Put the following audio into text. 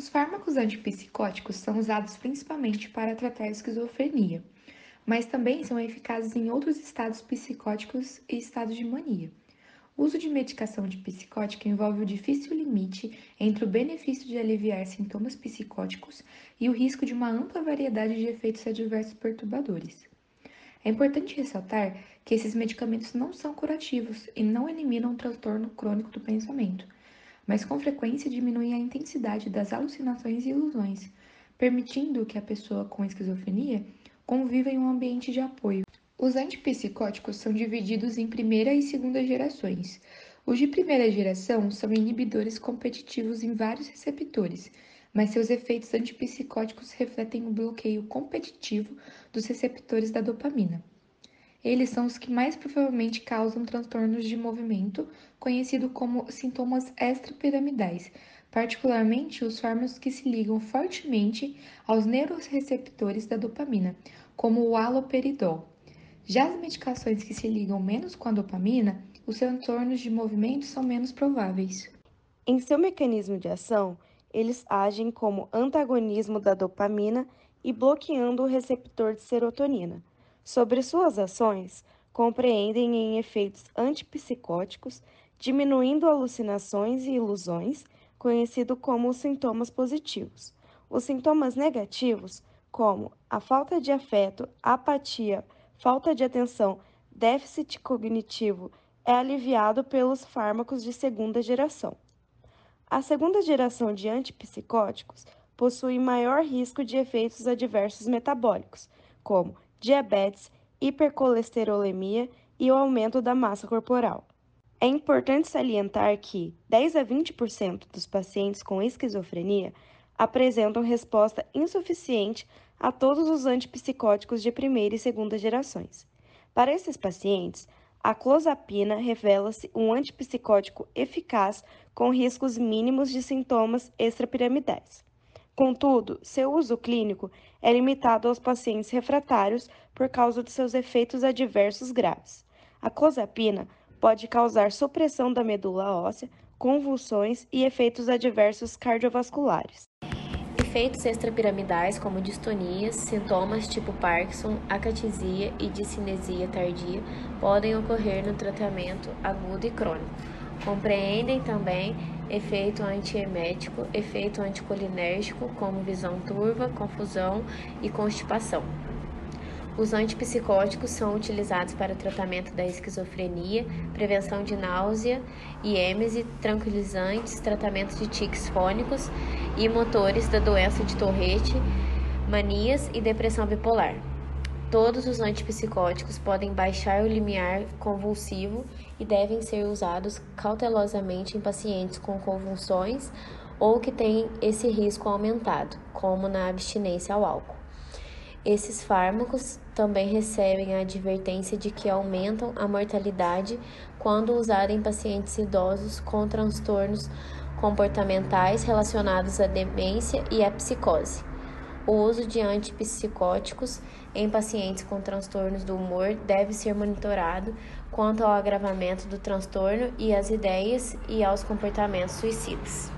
Os fármacos antipsicóticos são usados principalmente para tratar a esquizofrenia, mas também são eficazes em outros estados psicóticos e estados de mania. O uso de medicação antipsicótica envolve o difícil limite entre o benefício de aliviar sintomas psicóticos e o risco de uma ampla variedade de efeitos adversos perturbadores. É importante ressaltar que esses medicamentos não são curativos e não eliminam o transtorno crônico do pensamento, mas com frequência diminuem a intensidade das alucinações e ilusões, permitindo que a pessoa com esquizofrenia conviva em um ambiente de apoio. Os antipsicóticos são divididos em primeira e segunda gerações. Os de primeira geração são inibidores competitivos em vários receptores, mas seus efeitos antipsicóticos refletem o bloqueio competitivo dos receptores da dopamina. Eles são os que mais provavelmente causam transtornos de movimento, conhecido como sintomas extrapiramidais, particularmente os fármacos que se ligam fortemente aos neuroreceptores da dopamina, como o haloperidol. Já as medicações que se ligam menos com a dopamina, os transtornos de movimento são menos prováveis. Em seu mecanismo de ação, eles agem como antagonismo da dopamina e bloqueando o receptor de serotonina sobre suas ações compreendem em efeitos antipsicóticos, diminuindo alucinações e ilusões, conhecido como sintomas positivos. Os sintomas negativos, como a falta de afeto, apatia, falta de atenção, déficit cognitivo, é aliviado pelos fármacos de segunda geração. A segunda geração de antipsicóticos possui maior risco de efeitos adversos metabólicos, como diabetes, hipercolesterolemia e o aumento da massa corporal. É importante salientar que 10 a 20% dos pacientes com esquizofrenia apresentam resposta insuficiente a todos os antipsicóticos de primeira e segunda gerações. Para esses pacientes, a clozapina revela-se um antipsicótico eficaz com riscos mínimos de sintomas extrapiramidais. Contudo, seu uso clínico é limitado aos pacientes refratários por causa de seus efeitos adversos graves. A clozapina pode causar supressão da medula óssea, convulsões e efeitos adversos cardiovasculares. Efeitos extrapiramidais como distonias, sintomas tipo Parkinson, acatisia e discinesia tardia podem ocorrer no tratamento agudo e crônico. Compreendem também efeito antiemético, efeito anticolinérgico, como visão turva, confusão e constipação. Os antipsicóticos são utilizados para tratamento da esquizofrenia, prevenção de náusea e êmese, tranquilizantes, tratamento de tiques fônicos e motores da doença de Tourette, manias e depressão bipolar. Todos os antipsicóticos podem baixar o limiar convulsivo e devem ser usados cautelosamente em pacientes com convulsões ou que têm esse risco aumentado, como na abstinência ao álcool. Esses fármacos também recebem a advertência de que aumentam a mortalidade quando usados em pacientes idosos com transtornos comportamentais relacionados à demência e à psicose. O uso de antipsicóticos em pacientes com transtornos do humor deve ser monitorado quanto ao agravamento do transtorno e às ideias e aos comportamentos suicidas.